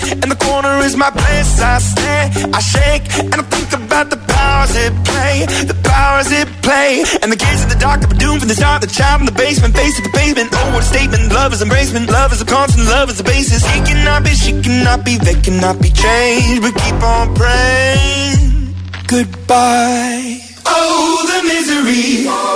A in the corner is my place. I stare, I shake, and I think about the powers it play. The powers it play. And the kids in the dark are doomed from the start. The child in the basement, face to the pavement. Oh, what a statement. Love is embracement. Love is a constant. Love is the basis. He cannot be, she cannot be, they cannot be changed. But keep on praying. Goodbye. Oh, the misery.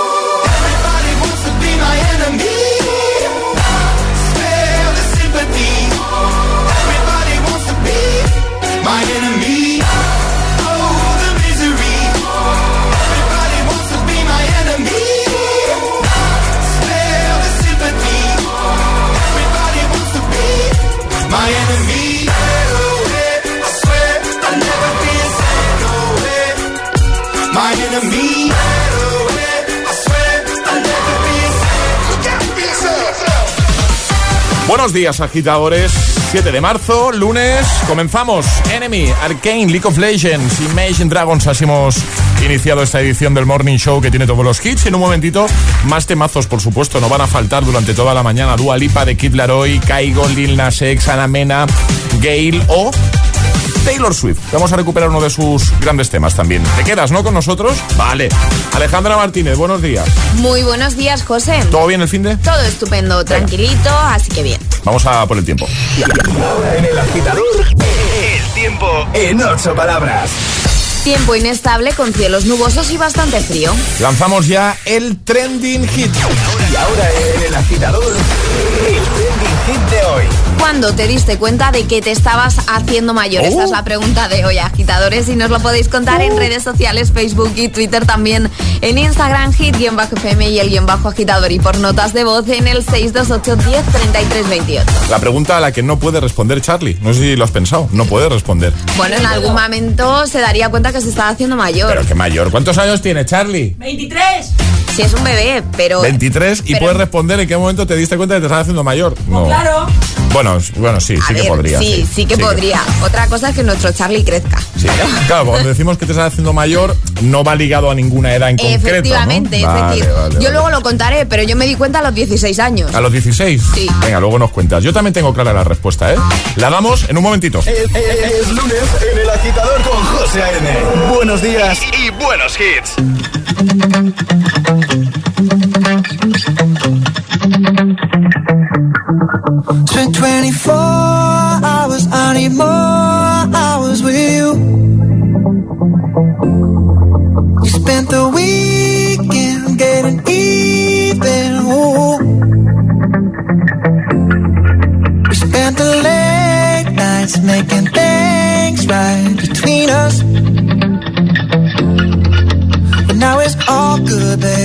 Buenos días, agitadores. 7 de marzo, lunes, comenzamos. Enemy, Arcane, League of Legends, Imagine Dragons. Así hemos iniciado esta edición del Morning Show que tiene todos los hits. En un momentito, más temazos, por supuesto, no van a faltar durante toda la mañana. Dua Lipa de Kid Laroi, Kaigo, Lil Nas X, Mena, Gale o Taylor Swift. Vamos a recuperar uno de sus grandes temas también. ¿Te quedas, no, con nosotros? Vale. Alejandra Martínez, buenos días. Muy buenos días, José. ¿Todo bien el fin de? Todo estupendo, tranquilito, así que bien. Vamos a por el tiempo. Ahora en el agitador, el tiempo en ocho palabras. Tiempo inestable con cielos nubosos y bastante frío. Lanzamos ya el trending hit. Y ahora en el agitador, el trending hit de hoy. ¿Cuándo te diste cuenta de que te estabas haciendo mayor? Oh. Esta es la pregunta de hoy, agitadores, y nos lo podéis contar en redes sociales, Facebook y Twitter también, en Instagram, hit-fm y el guion bajo agitador, y por notas de voz en el 628 10 33 28. La pregunta a la que no puede responder Charlie. No sé si lo has pensado. No puede responder. Bueno, en algún momento se daría cuenta que se estaba haciendo mayor. Pero qué mayor. ¿Cuántos años tiene Charlie? Si es un bebé, pero... 23 y pero- puedes responder en qué momento te diste cuenta de que te estás haciendo mayor. No. Claro. Bueno, bueno, sí, A sí que podría. Sí, sí que podría. Otra cosa es que nuestro Charlie crezca. Sí. Claro, cuando decimos que te estás haciendo mayor, no va ligado a ninguna edad en concreto. ¿no? Efectivamente, es Vale, decir, vale, yo vale. luego lo contaré, pero yo me di cuenta a los 16 años. ¿A los 16? Sí. Venga, luego nos cuentas. Yo también tengo clara la respuesta, ¿eh? La damos en un momentito. Es, es- es lunes en el agitador con José A.M. Buenos días y buenos hits. 24 hours, I need more hours with you. We spent the weekend getting even. We spent the late nights making things right between us all good, babe.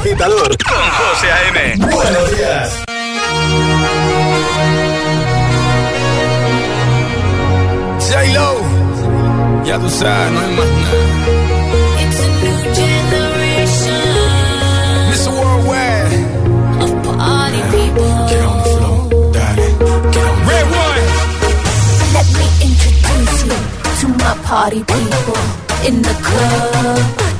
agitador con José A.M. Buenos días. J-Lo, ya tú sabes, no hay más nada. It's a new generation Mr. Worldwide, of party people. get on the floor, dale, get on. Red one, Let me introduce you to my party people in the club.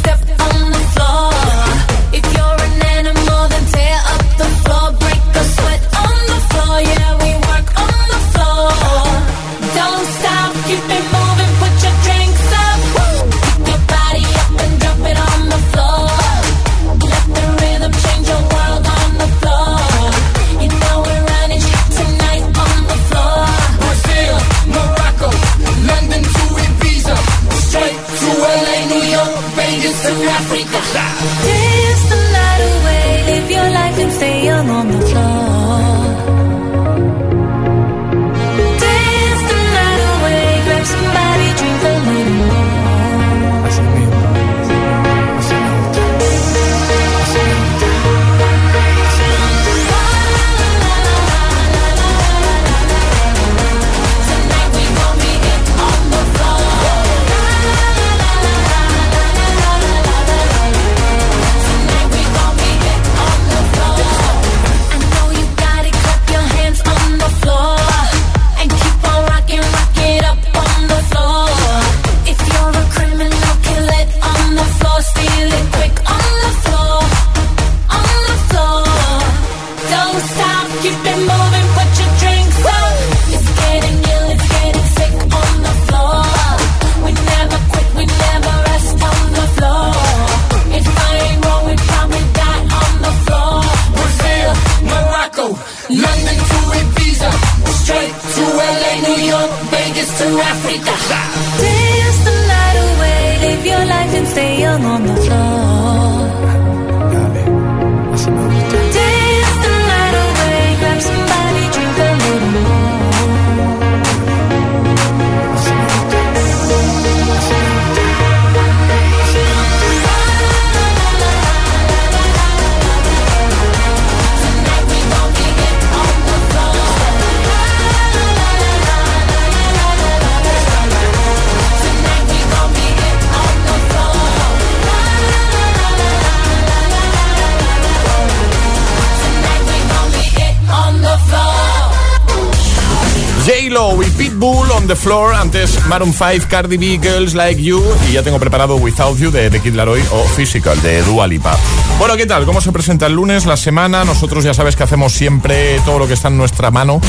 the Floor, antes Maroon 5, Cardi B, Girls Like You y ya tengo preparado Without You de, The Kid Laroi o Physical de Dua Lipa. Bueno, ¿qué tal? ¿Cómo se presenta el lunes, la semana? Nosotros ya sabes que hacemos siempre todo lo que está en nuestra mano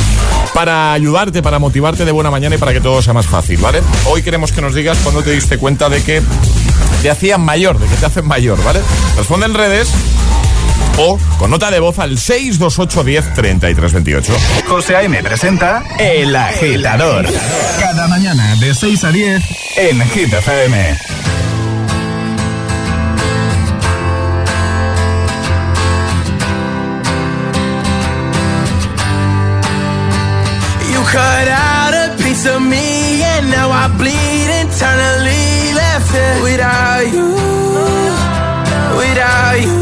para ayudarte, para motivarte de buena mañana y para que todo sea más fácil, ¿vale? Hoy queremos que nos digas cuándo te diste cuenta de que te hacían mayor, de que te hacen mayor, ¿vale? Responde en redes o con nota de voz al 628 10 33 28. José A.M. presenta El Agitador. Cada mañana de 6 a 10 en Hit FM. You cut out a piece of me and now I bleed internally left it without you, without you.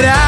but I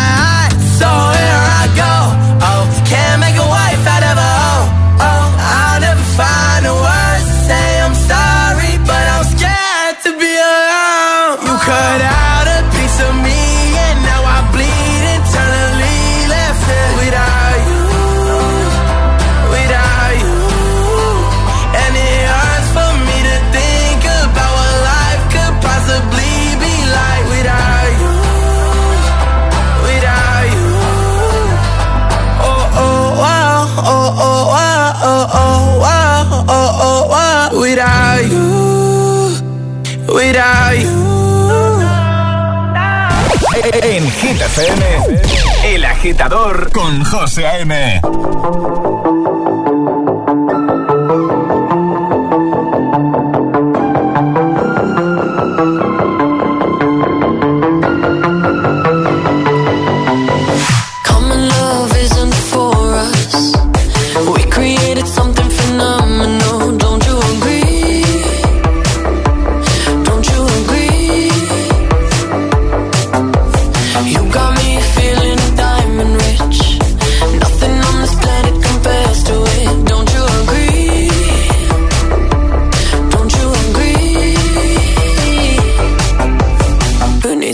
Without. En Hit FM, El Agitador con José A.M.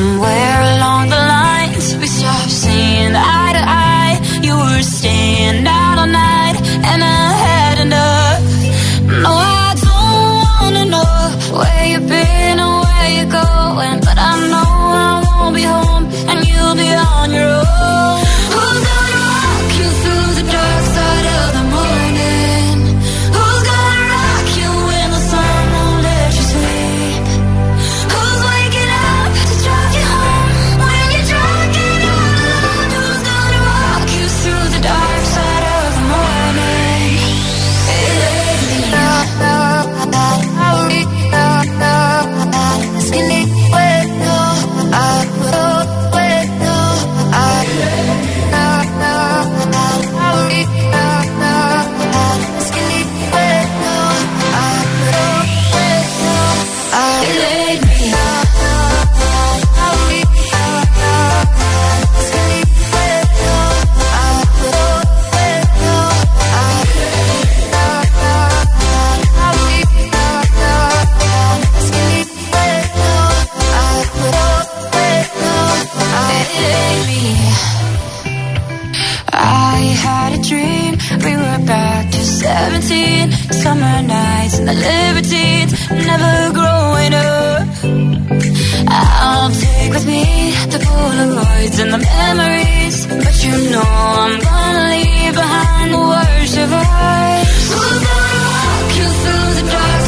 Somewhere and the libertines, never growing up. I'll take with me the Polaroids and the memories But you know I'm gonna leave behind the worst of us. Walk you through the dark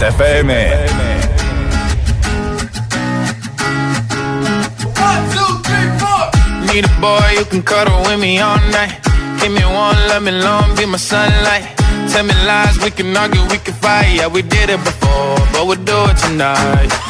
Hit FM. Need a boy who can cuddle with me all night. Give me one, let me long, be my sunlight. Tell me lies, we can argue, we can fight. Yeah, we did it before, but we'll do it tonight.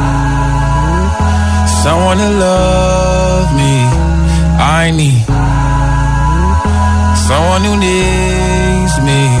someone to love me. I need someone who needs me.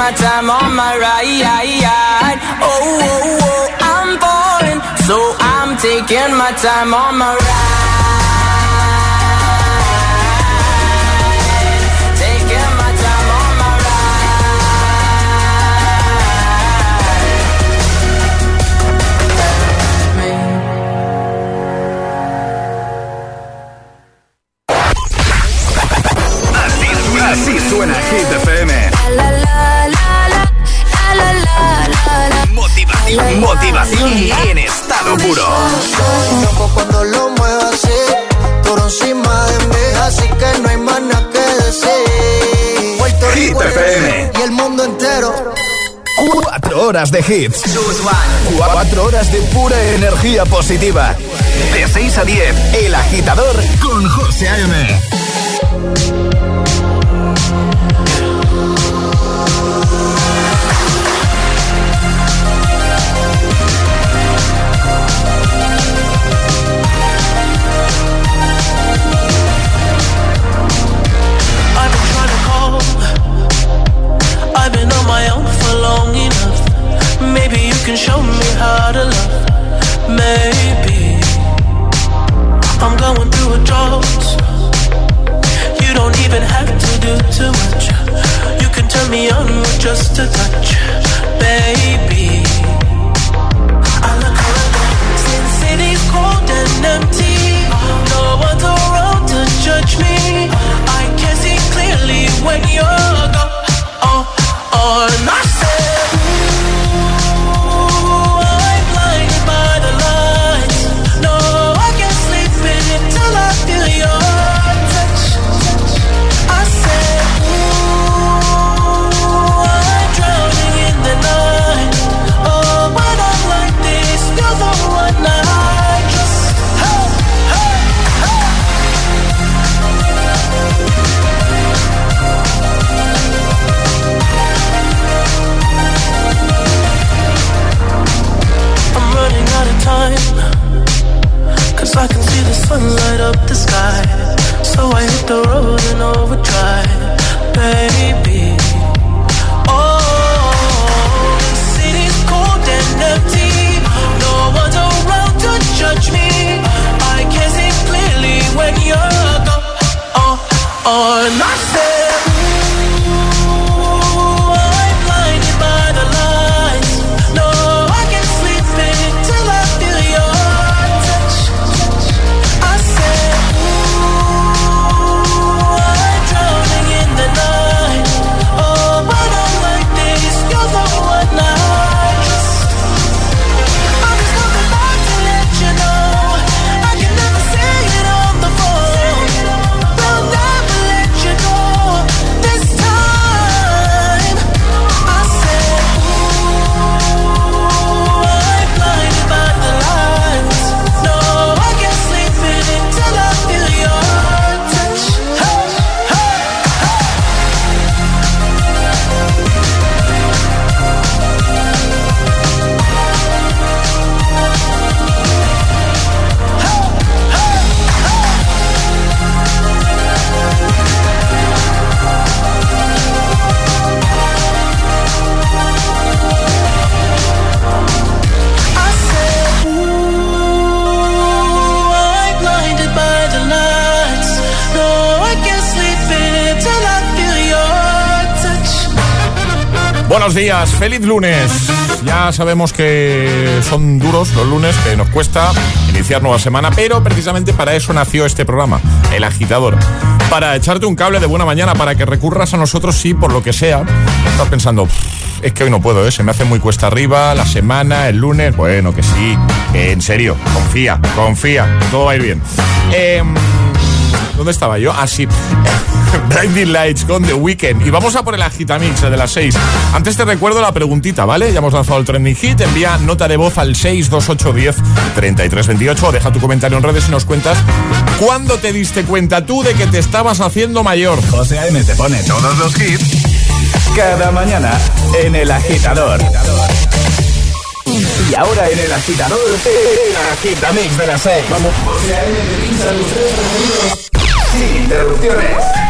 My time on my ride. Oh, oh, oh, I'm falling. So I'm taking my time on my ride. Así suena Hit Motivación, en estado puro. Loco cuando lo muevo así, por encima de mí, así que no hay más nada que decir. Puerto Hit Rico FM. y el mundo entero. Cuatro horas de hits. Cuatro horas de pura energía positiva. De 6 a 10, El Agitador con José A.M. feliz lunes. Ya sabemos que son duros los lunes, que nos cuesta iniciar nueva semana, pero precisamente para eso nació este programa, El Agitador. Para echarte un cable de buena mañana, para que recurras a nosotros si por lo que sea estás pensando, "Pff, es que hoy no puedo, ¿eh? se me hace muy cuesta arriba, la semana, el lunes, bueno, que sí, en serio, confía, confía, todo va a ir bien. Em, ¿Dónde estaba yo? Ah, sí. Blinding Lights con The Weeknd. Y vamos a por el agitamix de las 6. Antes te recuerdo la preguntita, ¿vale? Ya hemos lanzado el trending hit. Envía nota de voz al 62810 3328 o deja tu comentario en redes y nos cuentas cuándo te diste cuenta tú de que te estabas haciendo mayor. José A.M. te pone todos los hits cada mañana en El Agitador. Y ahora en El Agitador, el Agitamix de las 6. Vamos. José A.M. sin interrupciones.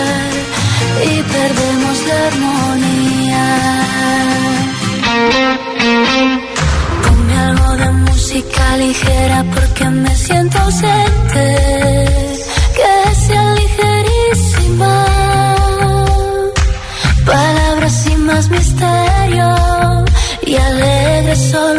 y perdemos la armonía. Ponme algo de música ligera porque me siento ausente. Que sea ligerísima. Palabras sin más misterio y alegre solo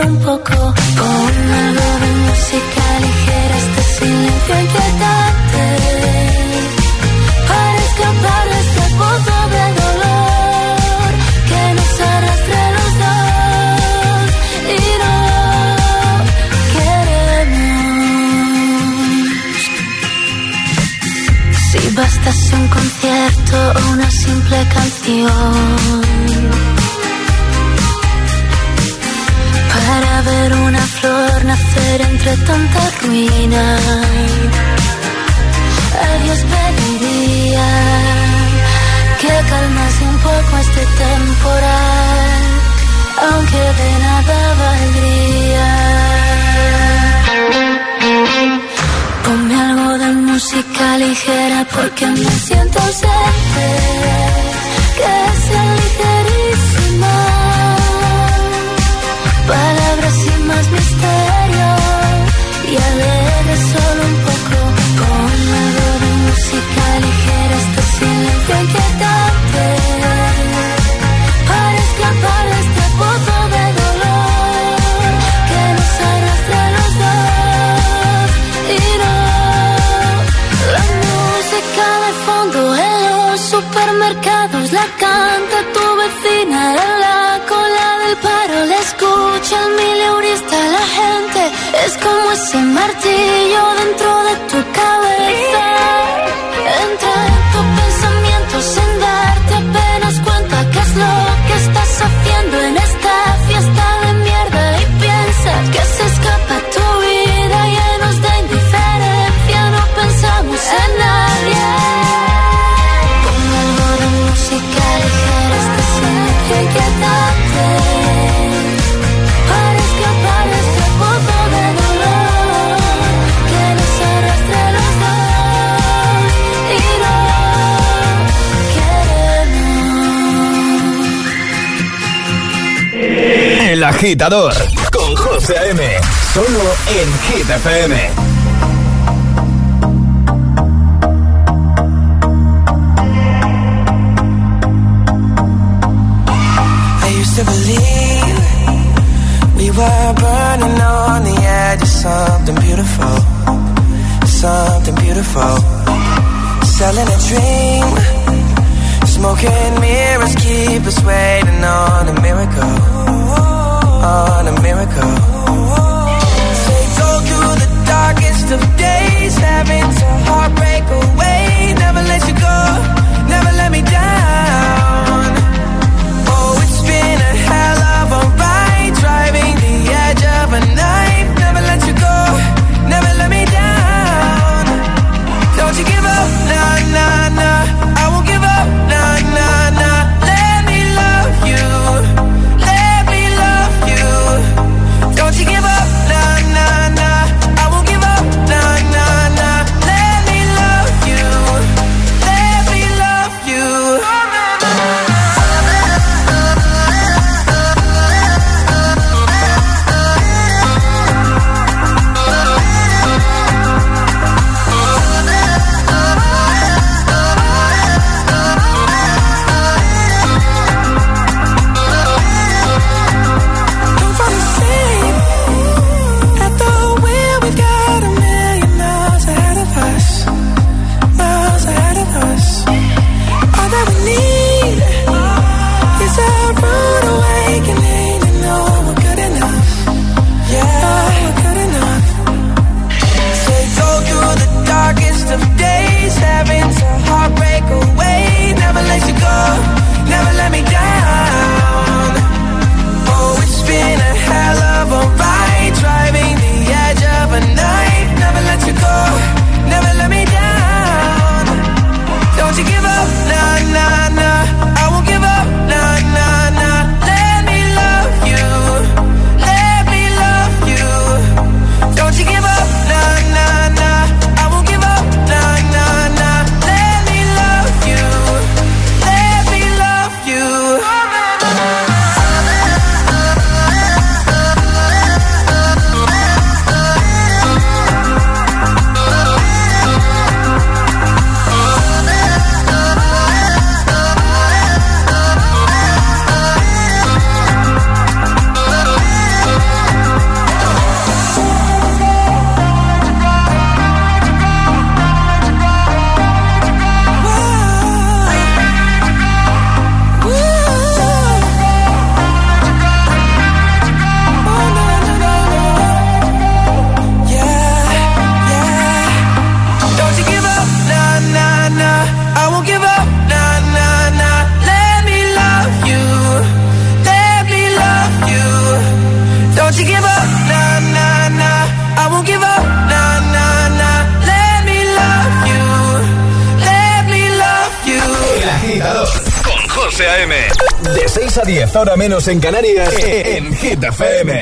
un concierto o una simple canción para ver una flor nacer entre tanta ruina. A Dios pediría que me siento ausente. martillo. agitador con José Solo en Hit FM. I used to believe we were burning on the edge of something beautiful. Something beautiful. Selling a dream. Smoking mirrors keep us waiting on a miracle on a miracle. Say go through the darkest of days, having to heartbreak away. Never let you go, never let me down. Oh, it's been a hell of a ride, driving the edge of a knife. Never let you go, never let me down. Don't you give up, nah, nah. menos en Canarias, en Hit FM.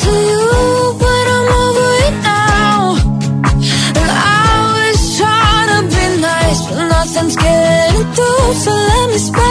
this place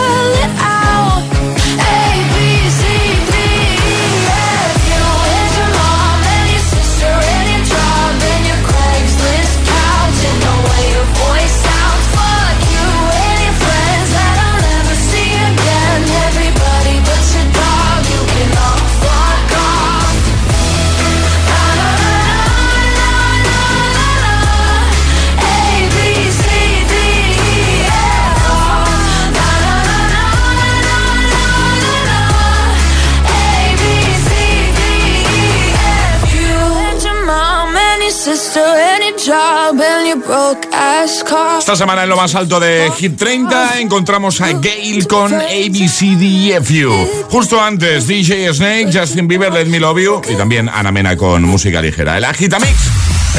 Esta semana en lo más alto de Hit 30 encontramos a Gail con ABCDFU. Justo antes DJ Snake, Justin Bieber, Let Me Love You y también Ana Mena con música ligera. El Agitamix,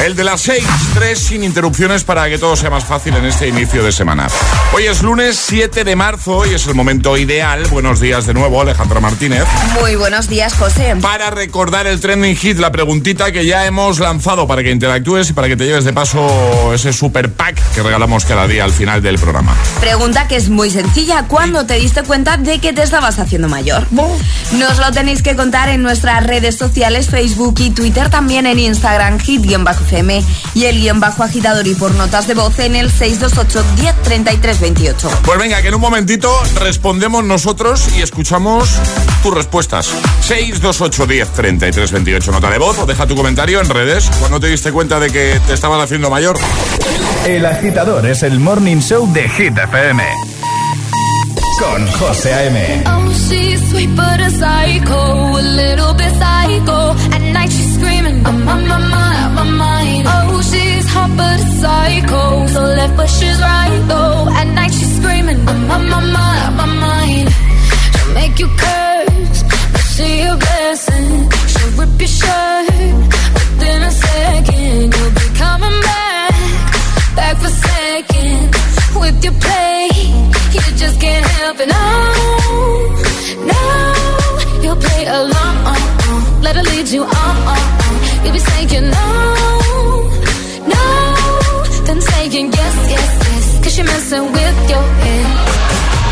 el de las 6, 3 sin interrupciones para que todo sea más fácil en este inicio de semana. Hoy es lunes 7 de marzo y es el momento ideal. Buenos días de nuevo, Alejandro Martínez. Muy buenos días, José. Para recordar el trending hit, la preguntita que ya hemos lanzado para que interactúes y para que te lleves de paso ese super pack que regalamos cada día al final del programa. Pregunta que es muy sencilla. ¿Cuándo te diste cuenta de que te estabas haciendo mayor? Nos lo tenéis que contar en nuestras redes sociales, Facebook y Twitter, también en Instagram, hit-fm y el guion bajo agitador y por notas de voz en el 628 10 28. Pues venga, que en un momentito respondemos nosotros y escuchamos tus respuestas. 628 10 33 28 nota de voz o deja tu comentario en redes cuando te diste cuenta de que te estabas haciendo mayor. El agitador es el morning show de Hit FM. Con José A.M. Oh, she's sweet but a psycho, a little bit psycho. At night she's screaming, I'm on my hot but a psycho, so left but she's right though. At night she's screaming, I'm on my mind, my mind. She'll make you curse, but she a blessing. She'll rip your shirt within a second. You'll be coming back, back for seconds with your play. You just can't help it. No, no, you'll play along. Uh, uh. Let her lead you on. Messing with your head.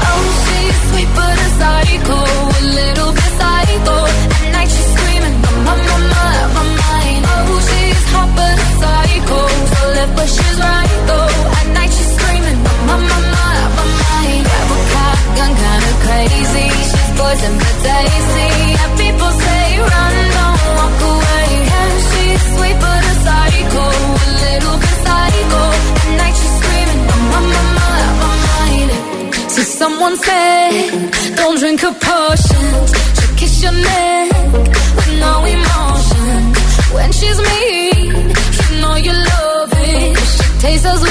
Oh, she's sweet but a psycho, a little bit psycho. At night she's screaming, I'm on my mind, my mind. Oh, she's hot but a psycho, so left but she's right though. At night she's screaming, I'm on my mind, my mind. Grab a cop, gun kinda crazy. She's poison but tasty. Someone said, don't drink her potion. She'll kiss your neck with no emotion. When she's mean, you know you love it. She tastes so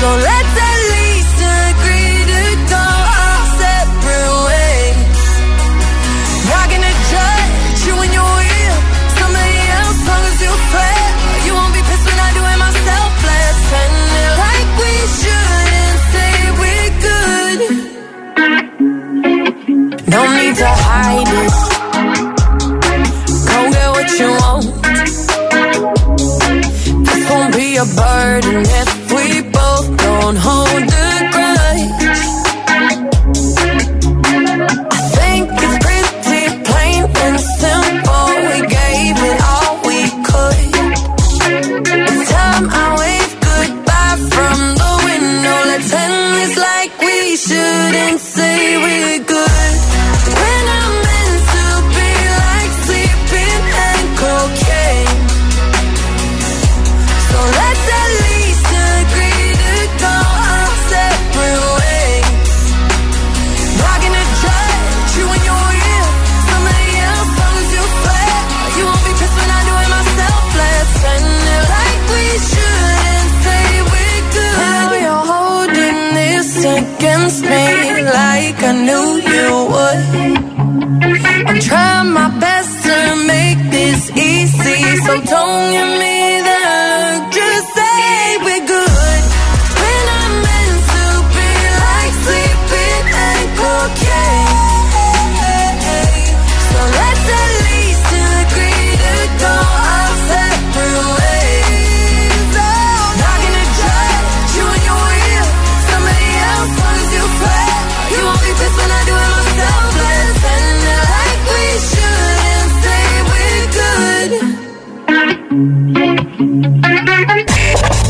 So let's at least agree to go our separate ways. Not gonna judge you when you're real? Somebody else, long as you fail. You won't be pissed when I do it myself. Let's pretend it like we should and say we're good. No need to hide it. Go get what you want. This won't be a burden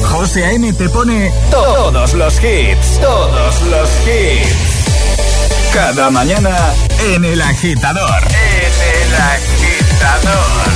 José A.M. te pone todos los hits, todos los hits. Cada mañana en el agitador. En el agitador.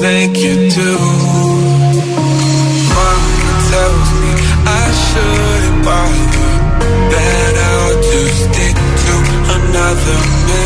make you do. Mama tells me I shouldn't bother, that I'll just stick to another man.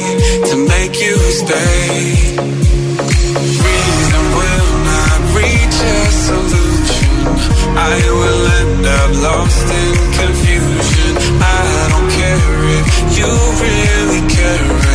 make you stay. Reason will not reach a solution. I will end up lost in confusion. I don't care if you really care.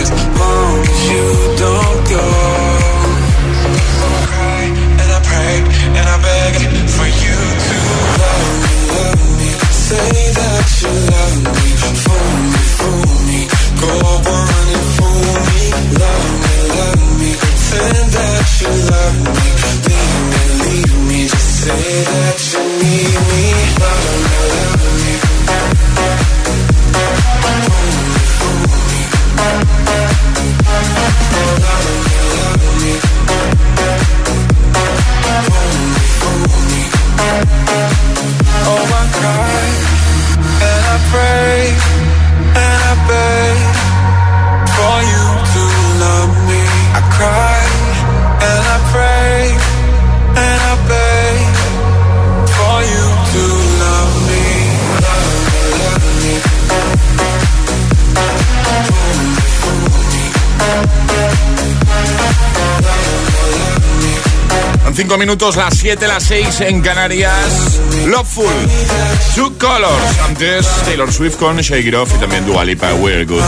minutos, las 7, las 6 en Canarias. Loveful, Two Colors, antes Taylor Swift con Shake It y también Dua Lipa, We're Good.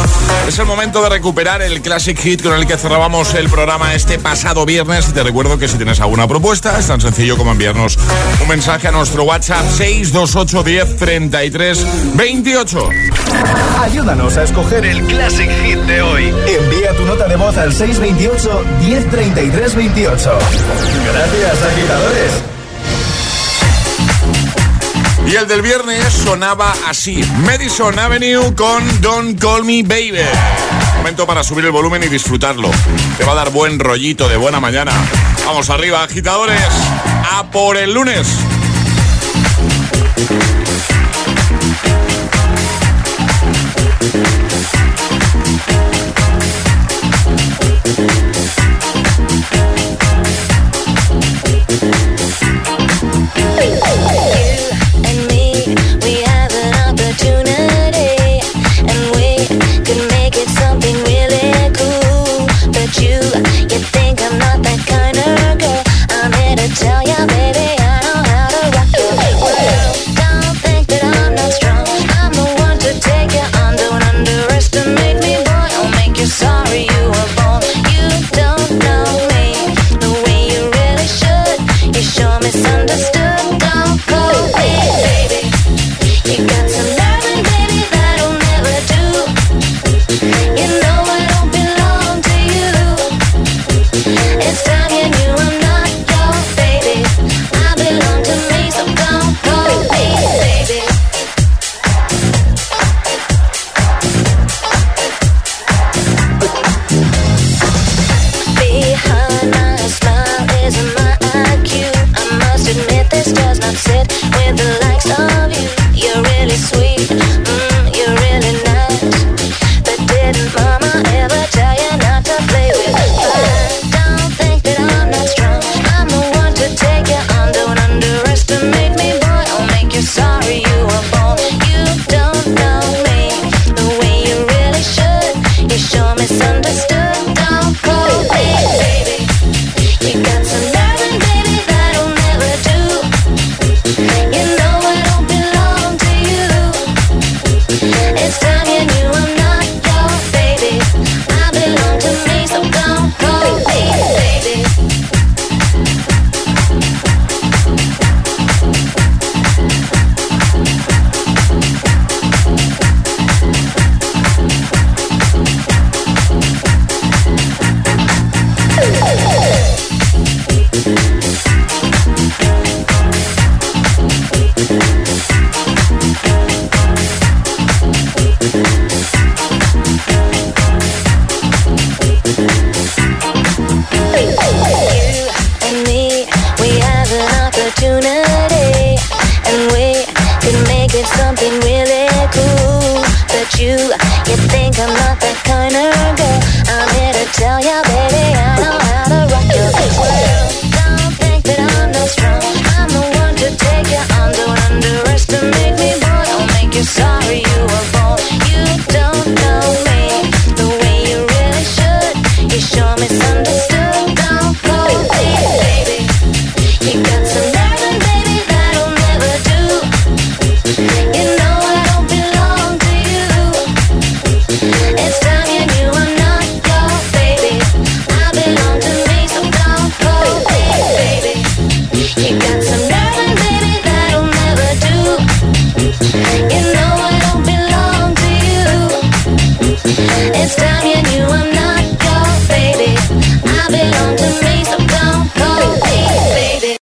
Es el momento de recuperar el classic hit con el que cerrábamos el programa este pasado viernes y te recuerdo que si tienes alguna propuesta es tan sencillo como enviarnos un mensaje a nuestro WhatsApp 628 10 33 28. Ayúdanos a escoger el classic hit de hoy. Envía tu nota de voz al 628 10 33 28. Gracias agitadores. Y el del viernes sonaba así: Madison Avenue con Don't Call Me Baby. Momento para subir el volumen y disfrutarlo. Te va a dar buen rollito de buena mañana. Vamos arriba, agitadores. A por el lunes.